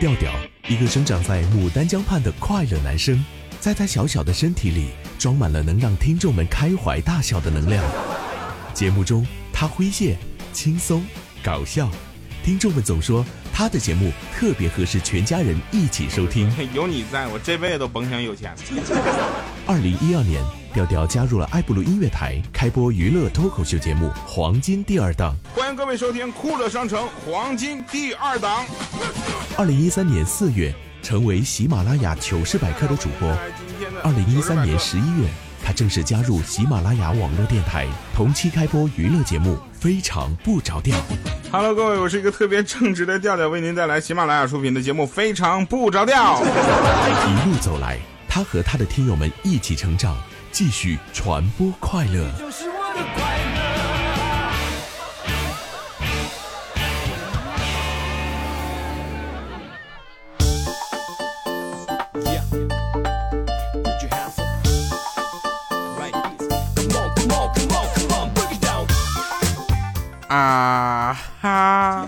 调调，一个生长在牡丹江畔的快乐男生，在他小小的身体里装满了能让听众们开怀大笑的能量。节目中，他诙谐、轻松、搞笑，听众们总说他的节目特别合适全家人一起收听。有你在我这辈子都甭想有钱。二零一二年。调调加入了爱布鲁音乐台，开播娱乐脱口秀节目《黄金第二档》。欢迎各位收听酷乐商城《黄金第二档》。二零一三年四月，成为喜马拉雅糗事百科的主播。二零一三年十一月，他正式加入喜马拉雅网络电台，同期开播娱乐节目《非常不着调》。Hello，各位，我是一个特别正直的调调，为您带来喜马拉雅出品的节目《非常不着调》。一路走来，他和他的听友们一起成长。继续传播快乐。啊哈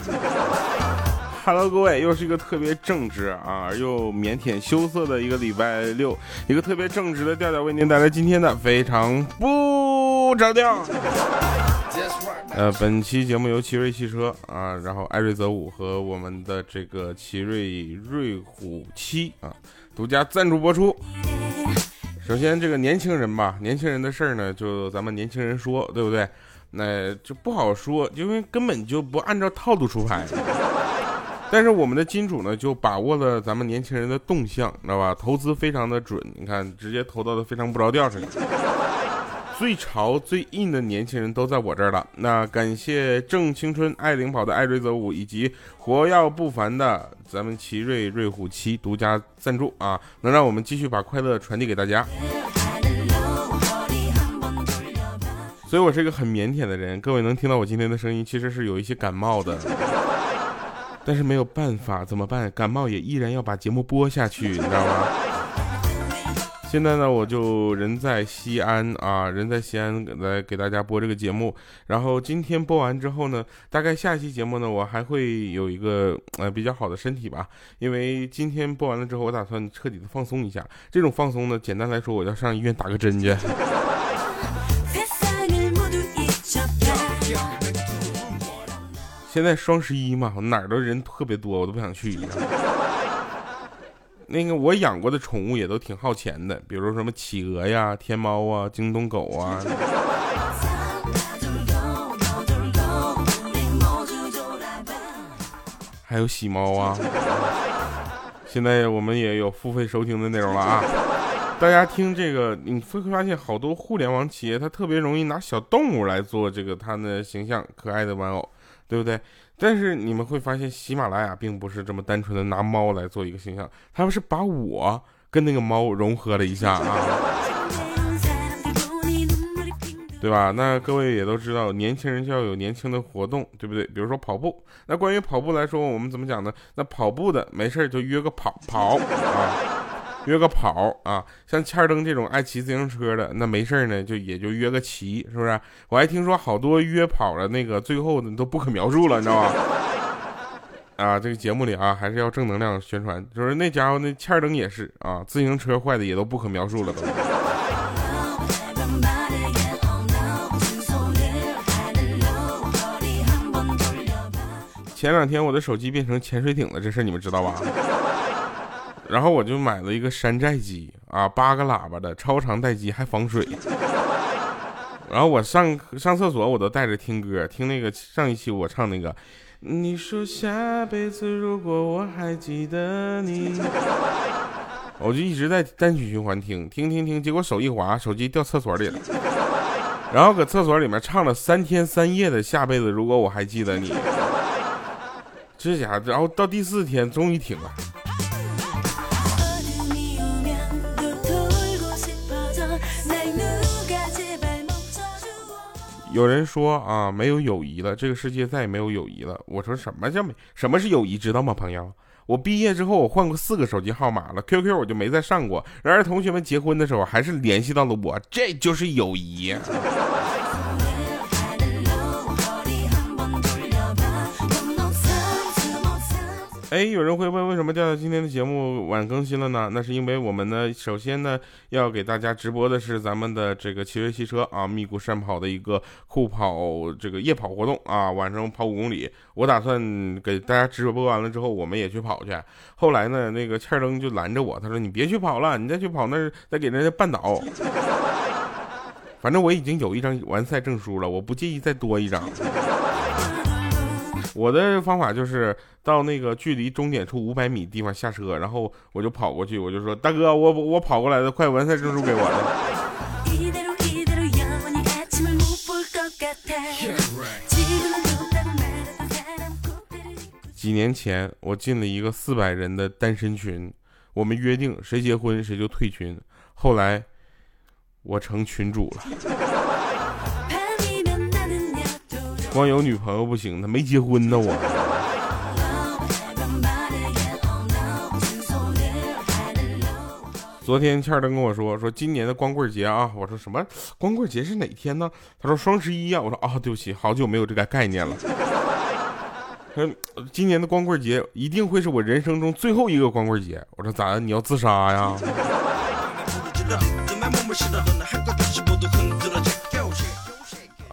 ！Hello，各位，又是一个特别正直啊而又腼腆羞涩的一个礼拜六，一个特别正直的调调为您带来今天的非常不着调。呃，本期节目由奇瑞汽车啊，然后艾瑞泽五和我们的这个奇瑞瑞虎七啊独家赞助播出。首先，这个年轻人吧，年轻人的事儿呢，就咱们年轻人说，对不对？那就不好说，因为根本就不按照套路出牌。但是我们的金主呢，就把握了咱们年轻人的动向，知道吧？投资非常的准，你看，直接投到的非常不着调似的。最潮最硬的年轻人都在我这儿了。那感谢正青春爱领跑的艾瑞泽五以及活跃不凡的咱们奇瑞瑞虎七独家赞助啊，能让我们继续把快乐传递给大家。所以我是一个很腼腆的人，各位能听到我今天的声音，其实是有一些感冒的。但是没有办法，怎么办？感冒也依然要把节目播下去，你知道吗？现在呢，我就人在西安啊，人在西安来给大家播这个节目。然后今天播完之后呢，大概下期节目呢，我还会有一个呃比较好的身体吧。因为今天播完了之后，我打算彻底的放松一下。这种放松呢，简单来说，我要上医院打个针去。现在双十一嘛，哪儿都人特别多，我都不想去。那个我养过的宠物也都挺耗钱的，比如什么企鹅呀、天猫啊、京东狗啊，还有喜猫啊。现在我们也有付费收听的内容了啊！大家听这个，你会发现好多互联网企业，它特别容易拿小动物来做这个它的形象可爱的玩偶。对不对？但是你们会发现，喜马拉雅并不是这么单纯的拿猫来做一个形象，他们是把我跟那个猫融合了一下啊，对吧？那各位也都知道，年轻人就要有年轻的活动，对不对？比如说跑步。那关于跑步来说，我们怎么讲呢？那跑步的没事就约个跑跑啊。约个跑啊，像欠灯这种爱骑自行车的，那没事呢，就也就约个骑，是不是？我还听说好多约跑了，那个最后的都不可描述了，你知道吗？啊，这个节目里啊，还是要正能量宣传，就是那家伙那欠灯也是啊，自行车坏的也都不可描述了都。前两天我的手机变成潜水艇了，这事你们知道吧？然后我就买了一个山寨机啊，八个喇叭的超长待机，还防水。然后我上上厕所我都带着听歌，听那个上一期我唱那个，你说下辈子如果我还记得你，我就一直在单曲循环听，听听听，结果手一滑，手机掉厕所里了。然后搁厕所里面唱了三天三夜的下辈子如果我还记得你，这家伙，然后到第四天终于停了。有人说啊，没有友谊了，这个世界再也没有友谊了。我说什么叫没？什么是友谊？知道吗，朋友？我毕业之后，我换过四个手机号码了，QQ 我就没再上过。然而同学们结婚的时候，还是联系到了我，这就是友谊。哎，有人会问，为什么调调今天的节目晚更新了呢？那是因为我们呢，首先呢，要给大家直播的是咱们的这个奇瑞汽车啊，密谷山跑的一个酷跑这个夜跑活动啊，晚上跑五公里。我打算给大家直播完了之后，我们也去跑去。后来呢，那个欠儿灯就拦着我，他说你别去跑了，你再去跑那儿再给人家绊倒。反正我已经有一张完赛证书了，我不介意再多一张。我的方法就是到那个距离终点处五百米地方下车，然后我就跑过去，我就说：“大哥，我我跑过来的，快完赛证书给我了。”几年前，我进了一个四百人的单身群，我们约定谁结婚谁就退群。后来，我成群主了。光有女朋友不行，他没结婚呢。我昨天欠儿灯跟我说，说今年的光棍节啊，我说什么光棍节是哪天呢？他说双十一啊。我说啊，对不起，好久没有这个概念了。他说今年的光棍节一定会是我人生中最后一个光棍节。我说咋的？你要自杀呀？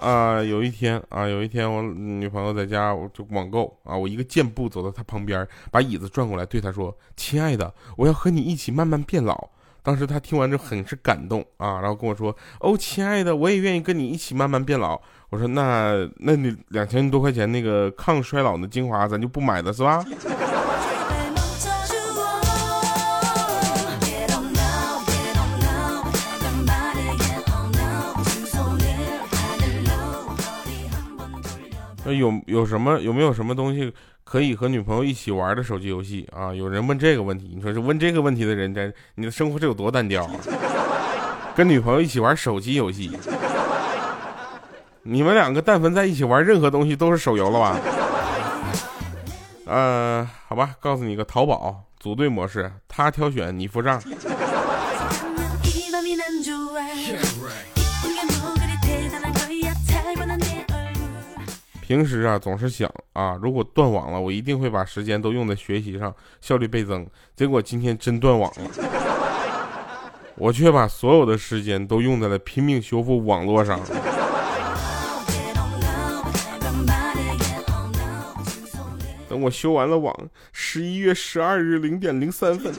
啊，有一天啊，有一天我女朋友在家，我就网购啊，我一个箭步走到她旁边，把椅子转过来，对她说：“亲爱的，我要和你一起慢慢变老。”当时她听完之后很是感动啊，然后跟我说：“哦，亲爱的，我也愿意跟你一起慢慢变老。”我说：“那那你两千多块钱那个抗衰老的精华，咱就不买了是吧？”有有什么有没有什么东西可以和女朋友一起玩的手机游戏啊？有人问这个问题，你说是问这个问题的人，在你的生活是有多单调？啊？跟女朋友一起玩手机游戏，你们两个但凡在一起玩任何东西都是手游了吧？呃，好吧，告诉你个淘宝组队模式，他挑选，你付账。平时啊，总是想啊，如果断网了，我一定会把时间都用在学习上，效率倍增。结果今天真断网了，我却把所有的时间都用在了拼命修复网络上。等我修完了网，十一月十二日零点零三分。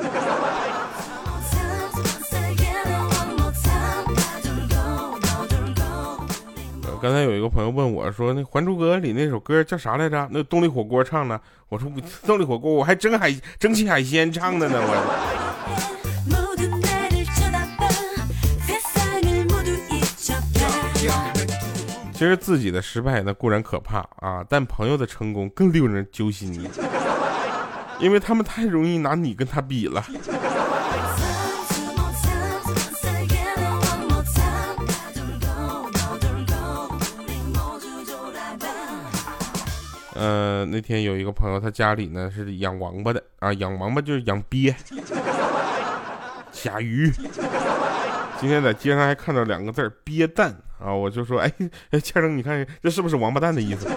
刚才有一个朋友问我说：“那《还珠格格》里那首歌叫啥来着？那动力火锅唱的。”我说：“动力火锅，我还蒸海蒸汽海鲜唱的呢。”我。其实自己的失败那固然可怕啊，但朋友的成功更令人揪心，因为他们太容易拿你跟他比了。呃，那天有一个朋友，他家里呢是养王八的啊，养王八就是养鳖、甲鱼。今天在街上还看到两个字儿“鳖蛋”啊，我就说，哎哎，倩生，你看这是不是王八蛋的意思？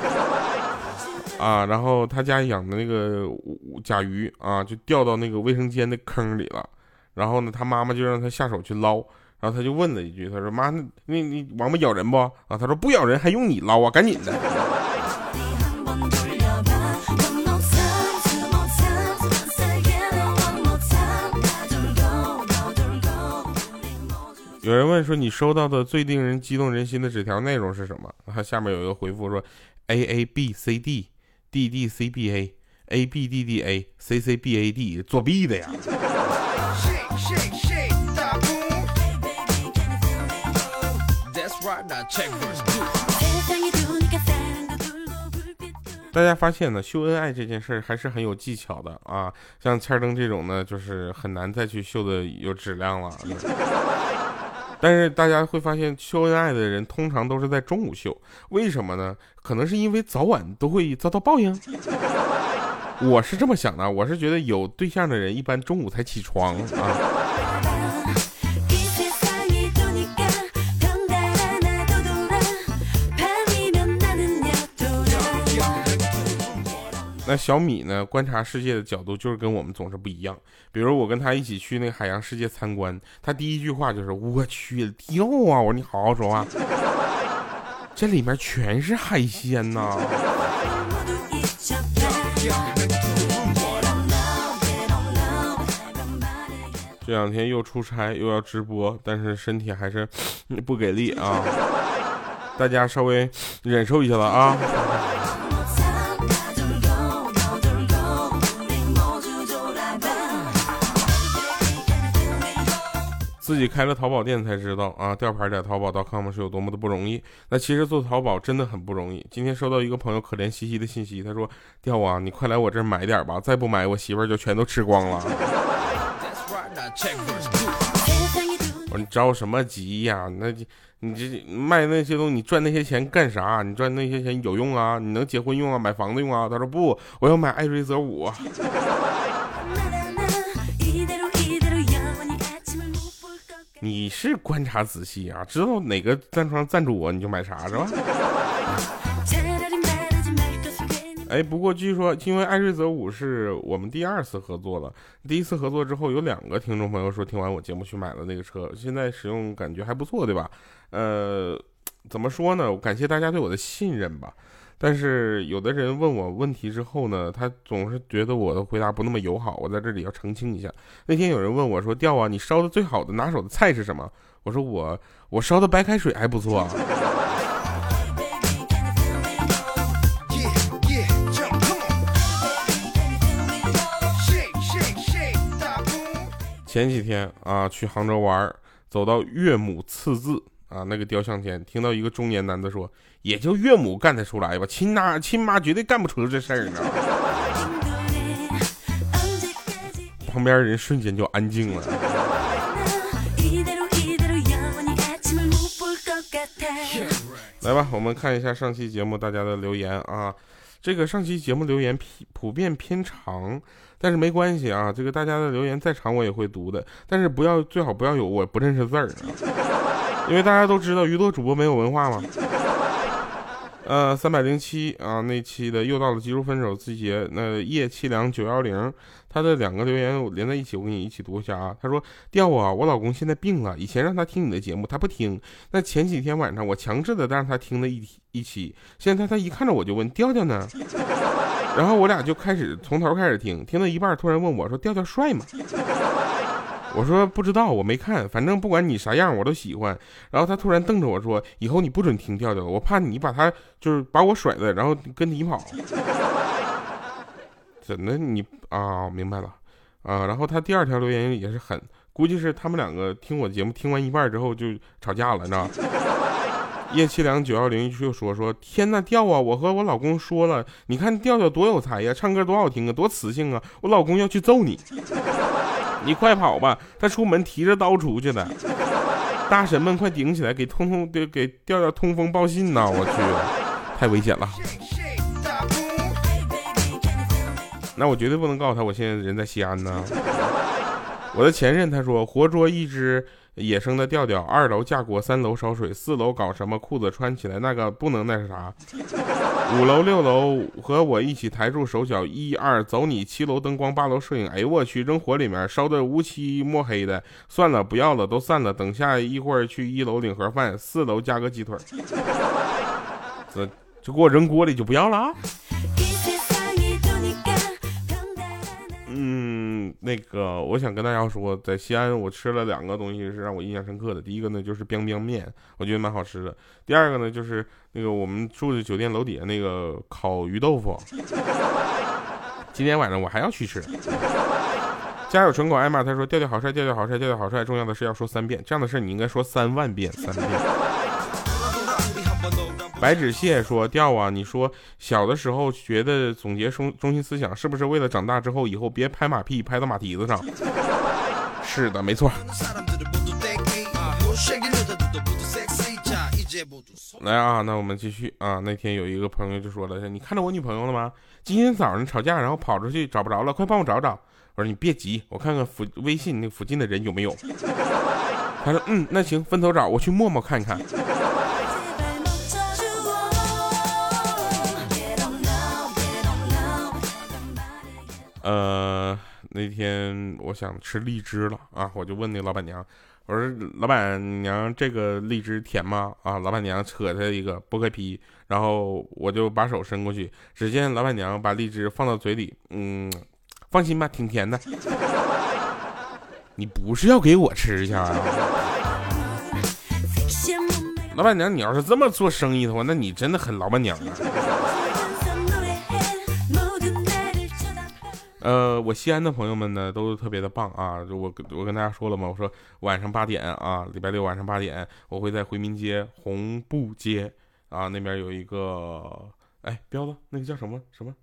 啊，然后他家养的那个甲鱼啊，就掉到那个卫生间的坑里了。然后呢，他妈妈就让他下手去捞，然后他就问了一句，他说：“妈，那那王八咬人不？”啊，他说：“不咬人，还用你捞啊？赶紧的。”有人问说：“你收到的最令人激动人心的纸条内容是什么？”他下面有一个回复说：“A A B C D D D C B A A B D D A C C B A D 作弊的呀。”大家发现呢，秀恩爱这件事还是很有技巧的啊。像千灯这种呢，就是很难再去秀的有质量了。但是大家会发现，秀恩爱的人通常都是在中午秀，为什么呢？可能是因为早晚都会遭到报应。我是这么想的，我是觉得有对象的人一般中午才起床啊。那小米呢，观察世界的角度就是跟我们总是不一样。比如我跟他一起去那个海洋世界参观，他第一句话就是：“我去，掉啊！”我说：“你好好说话，这里面全是海鲜呐。”这两天又出差又要直播，但是身体还是 不给力啊！大家稍微忍受一下了啊！自己开了淘宝店才知道啊，吊牌在淘宝 .com 是有多么的不容易。那其实做淘宝真的很不容易。今天收到一个朋友可怜兮兮的信息，他说：“吊啊，你快来我这儿买点吧，再不买我媳妇儿就全都吃光了。”我说你着什么急呀？那你这卖那些东西，你赚那些钱干啥？你赚那些钱有用啊？你能结婚用啊？买房子用啊？他说不，我要买艾瑞泽五。你是观察仔细啊，知道哪个赞助商赞助我，你就买啥是吧？哎，不过据说，因为艾瑞泽五是我们第二次合作了。第一次合作之后，有两个听众朋友说听完我节目去买了那个车，现在使用感觉还不错，对吧？呃，怎么说呢？感谢大家对我的信任吧。但是有的人问我问题之后呢，他总是觉得我的回答不那么友好。我在这里要澄清一下。那天有人问我说：“调啊，你烧的最好的拿手的菜是什么？”我说：“我我烧的白开水还不错。”前几天啊，去杭州玩，走到岳母刺字啊那个雕像前，听到一个中年男子说：“也就岳母干得出来吧，亲妈亲妈绝对干不出这事儿呢。”旁边人瞬间就安静了。来吧，我们看一下上期节目大家的留言啊。这个上期节目留言普普遍偏长，但是没关系啊。这个大家的留言再长我也会读的，但是不要最好不要有我不认识字儿，因为大家都知道娱乐主播没有文化嘛。呃，三百零七啊，那期的又到了急如分手季节。那叶凄凉九幺零，他的两个留言连在一起，我给你一起读一下啊。他说：调啊，我老公现在病了，以前让他听你的节目，他不听。那前几天晚上我强制的让他听了一一期，现在他一看着我就问调调呢，然后我俩就开始从头开始听，听到一半突然问我说：调调帅吗？我说不知道，我没看，反正不管你啥样，我都喜欢。然后他突然瞪着我说：“以后你不准听调调，我怕你把他就是把我甩了，然后跟你跑。”怎的你啊？明白了啊。然后他第二条留言也是狠，估计是他们两个听我节目听完一半之后就吵架了，你知道叶七良九幺零就说说天呐，调啊！我和我老公说了，你看调调多有才呀，唱歌多好听啊，多磁性啊！我老公要去揍你。你快跑吧！他出门提着刀出去的，大神们快顶起来，给通通给给调调通风报信呐！我去，太危险了。那我绝对不能告诉他，我现在人在西安呢。我的前任他说，活捉一只。野生的调调，二楼架锅，三楼烧水，四楼搞什么？裤子穿起来那个不能那是啥？五楼六楼和我一起抬住手脚，一二走你。七楼灯光，八楼摄影。哎呦我去，扔火里面烧的乌漆墨黑的。算了，不要了，都散了。等下一会儿去一楼领盒饭，四楼加个鸡腿。这就给我扔锅里就不要了！那个，我想跟大家说，在西安我吃了两个东西是让我印象深刻的。第一个呢就是冰冰面，我觉得蛮好吃的。第二个呢就是那个我们住的酒店楼底下那个烤鱼豆腐。今天晚上我还要去吃。家有纯狗艾玛他说调调好帅，调调好帅，调调好帅。重要的是要说三遍，这样的事你应该说三万遍，三遍。白纸蟹说：“调啊，你说小的时候学的总结中中心思想，是不是为了长大之后以后别拍马屁拍到马蹄子上？” 是的，没错。来啊，那我们继续啊。那天有一个朋友就说了：“你看到我女朋友了吗？今天早上吵架，然后跑出去找不着了，快帮我找找。”我说：“你别急，我看看附微信那附近的人有没有。”他说：“嗯，那行，分头找，我去陌陌看看。”呃，那天我想吃荔枝了啊，我就问那老板娘，我说老板娘这个荔枝甜吗？啊，老板娘扯下一个剥开皮，然后我就把手伸过去，只见老板娘把荔枝放到嘴里，嗯，放心吧，挺甜的。你不是要给我吃去啊？老板娘，你要是这么做生意的话，那你真的很老板娘啊。呃，我西安的朋友们呢都特别的棒啊！我我跟大家说了嘛，我说晚上八点啊，礼拜六晚上八点，我会在回民街红布街啊那边有一个哎彪子，那个叫什么什么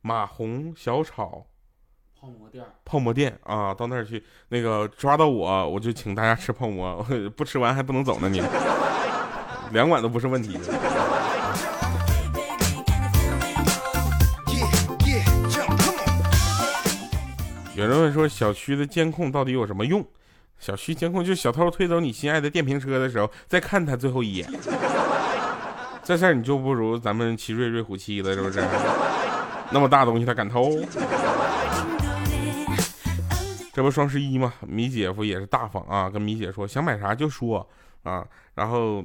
马红小炒泡馍店，泡馍店啊，到那儿去，那个抓到我，我就请大家吃泡馍，不吃完还不能走呢，你 两碗都不是问题。有人问说，小区的监控到底有什么用？小区监控就是小偷推走你心爱的电瓶车的时候，再看他最后一眼。这事儿你就不如咱们奇瑞瑞虎七了，是不是？那么大东西他敢偷？这不双十一吗？米姐夫也是大方啊，跟米姐说想买啥就说啊。然后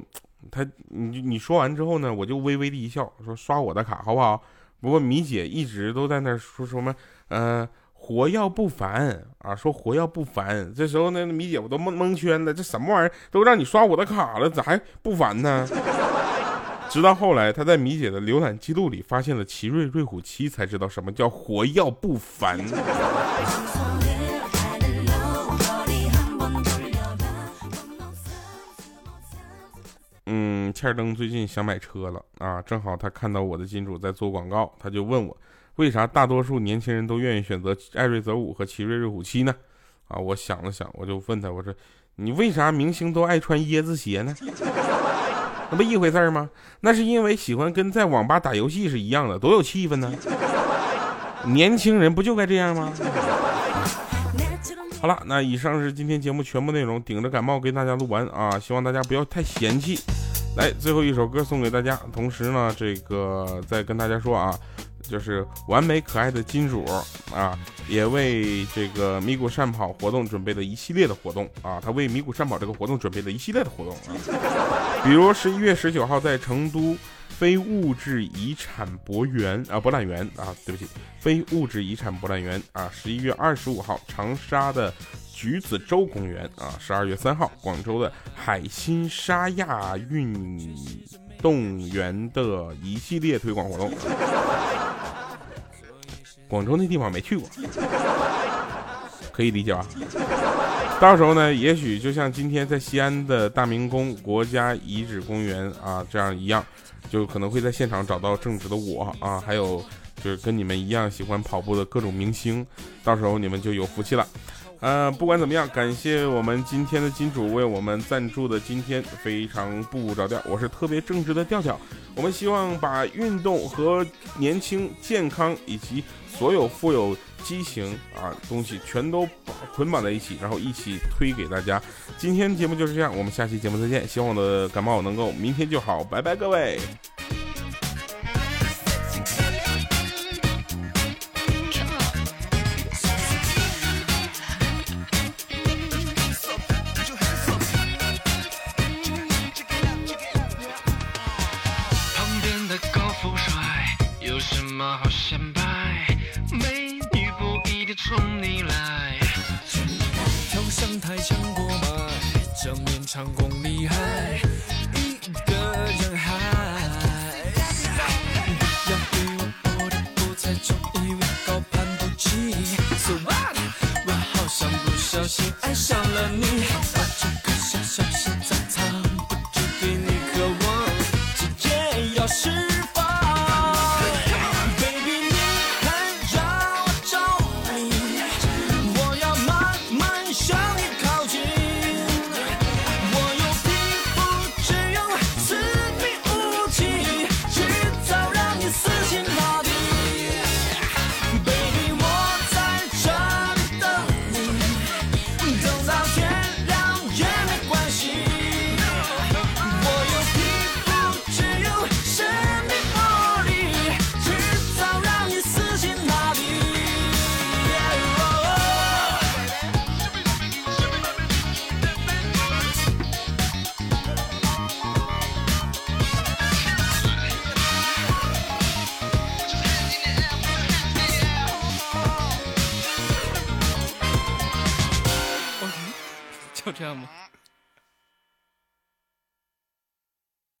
他你你说完之后呢，我就微微的一笑，说刷我的卡好不好？不过米姐一直都在那说什么，呃。活要不烦啊，说活要不烦。这时候呢，米姐我都蒙蒙圈了，这什么玩意儿都让你刷我的卡了，咋还不烦呢？直到后来，他在米姐的浏览记录里发现了奇瑞瑞虎七，才知道什么叫活要不烦。嗯，欠灯最近想买车了啊，正好他看到我的金主在做广告，他就问我。为啥大多数年轻人都愿意选择艾瑞泽五和奇瑞瑞虎七呢？啊，我想了想，我就问他，我说，你为啥明星都爱穿椰子鞋呢？那不一回事儿吗？那是因为喜欢跟在网吧打游戏是一样的，多有气氛呢。年轻人不就该这样吗？好了，那以上是今天节目全部内容，顶着感冒给大家录完啊，希望大家不要太嫌弃。来，最后一首歌送给大家，同时呢，这个再跟大家说啊。就是完美可爱的金主啊，也为这个米谷善跑活动准备了一系列的活动啊，他为米谷善跑这个活动准备了一系列的活动啊，比如十一月十九号在成都非物质遗产博园啊博览园啊，对不起，非物质遗产博览园啊，十一月二十五号长沙的橘子洲公园啊，十二月三号广州的海心沙亚运动员的一系列推广活动。广州那地方没去过，可以理解吧？到时候呢，也许就像今天在西安的大明宫国家遗址公园啊这样一样，就可能会在现场找到正直的我啊，还有就是跟你们一样喜欢跑步的各种明星，到时候你们就有福气了。呃，不管怎么样，感谢我们今天的金主为我们赞助的今天非常不着调。我是特别正直的调调。我们希望把运动和年轻、健康以及所有富有激情啊东西全都捆绑在一起，然后一起推给大家。今天节目就是这样，我们下期节目再见。希望我的感冒能够明天就好，拜拜，各位。